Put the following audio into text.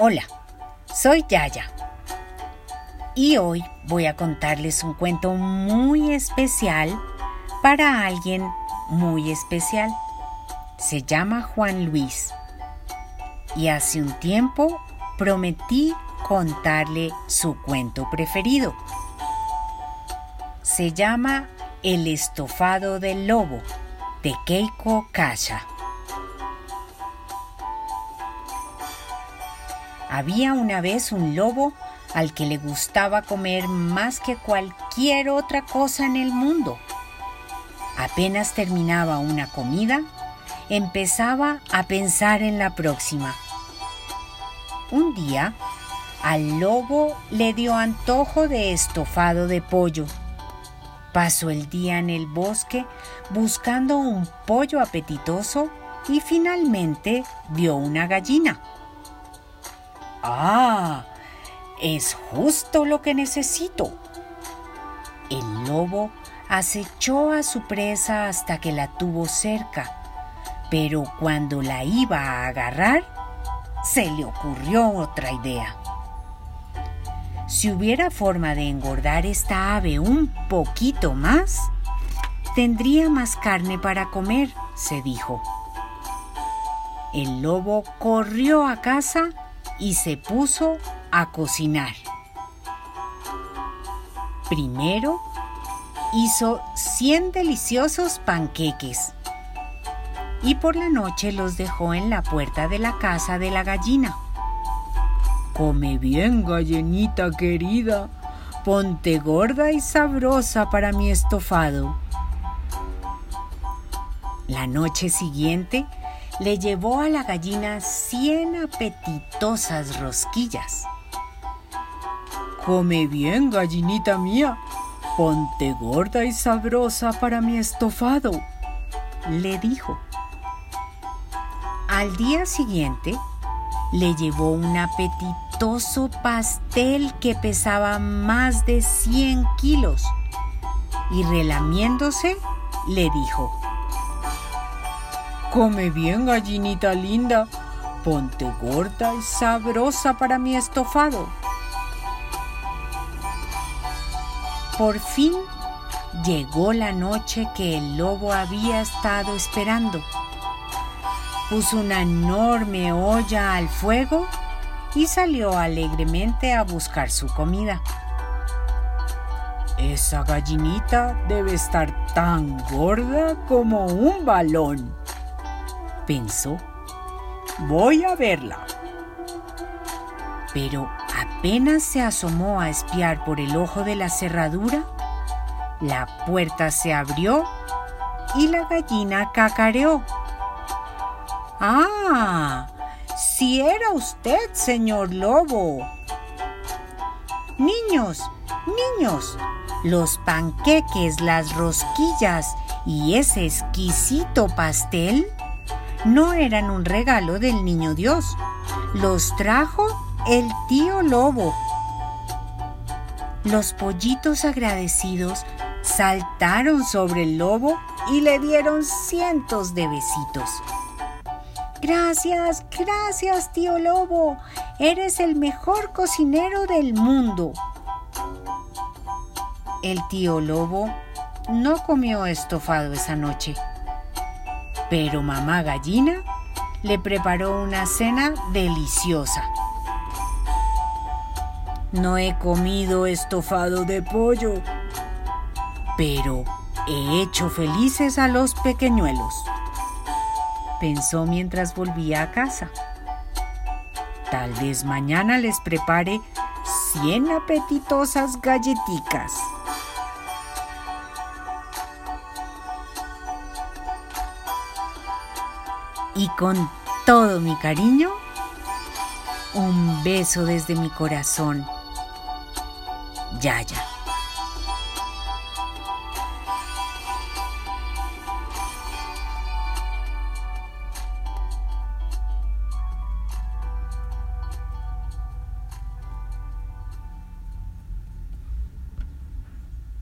Hola, soy Yaya. Y hoy voy a contarles un cuento muy especial para alguien muy especial. Se llama Juan Luis. Y hace un tiempo prometí contarle su cuento preferido. Se llama El estofado del lobo de Keiko Kasha. Había una vez un lobo al que le gustaba comer más que cualquier otra cosa en el mundo. Apenas terminaba una comida, empezaba a pensar en la próxima. Un día, al lobo le dio antojo de estofado de pollo. Pasó el día en el bosque buscando un pollo apetitoso y finalmente vio una gallina. Ah, es justo lo que necesito. El lobo acechó a su presa hasta que la tuvo cerca, pero cuando la iba a agarrar, se le ocurrió otra idea. Si hubiera forma de engordar esta ave un poquito más, tendría más carne para comer, se dijo. El lobo corrió a casa y se puso a cocinar. Primero hizo 100 deliciosos panqueques y por la noche los dejó en la puerta de la casa de la gallina. Come bien, gallinita querida, ponte gorda y sabrosa para mi estofado. La noche siguiente le llevó a la gallina cien apetitosas rosquillas. Come bien, gallinita mía, ponte gorda y sabrosa para mi estofado, le dijo. Al día siguiente, le llevó un apetitoso pastel que pesaba más de 100 kilos y relamiéndose, le dijo, Come bien, gallinita linda. Ponte gorda y sabrosa para mi estofado. Por fin llegó la noche que el lobo había estado esperando. Puso una enorme olla al fuego y salió alegremente a buscar su comida. Esa gallinita debe estar tan gorda como un balón pensó, voy a verla. Pero apenas se asomó a espiar por el ojo de la cerradura, la puerta se abrió y la gallina cacareó. ¡Ah! Si era usted, señor lobo. Niños, niños, los panqueques, las rosquillas y ese exquisito pastel no eran un regalo del niño Dios. Los trajo el tío lobo. Los pollitos agradecidos saltaron sobre el lobo y le dieron cientos de besitos. Gracias, gracias, tío lobo. Eres el mejor cocinero del mundo. El tío lobo no comió estofado esa noche. Pero mamá gallina le preparó una cena deliciosa. No he comido estofado de pollo, pero he hecho felices a los pequeñuelos, pensó mientras volvía a casa. Tal vez mañana les prepare cien apetitosas galletitas. Y con todo mi cariño, un beso desde mi corazón. Yaya.